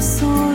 所。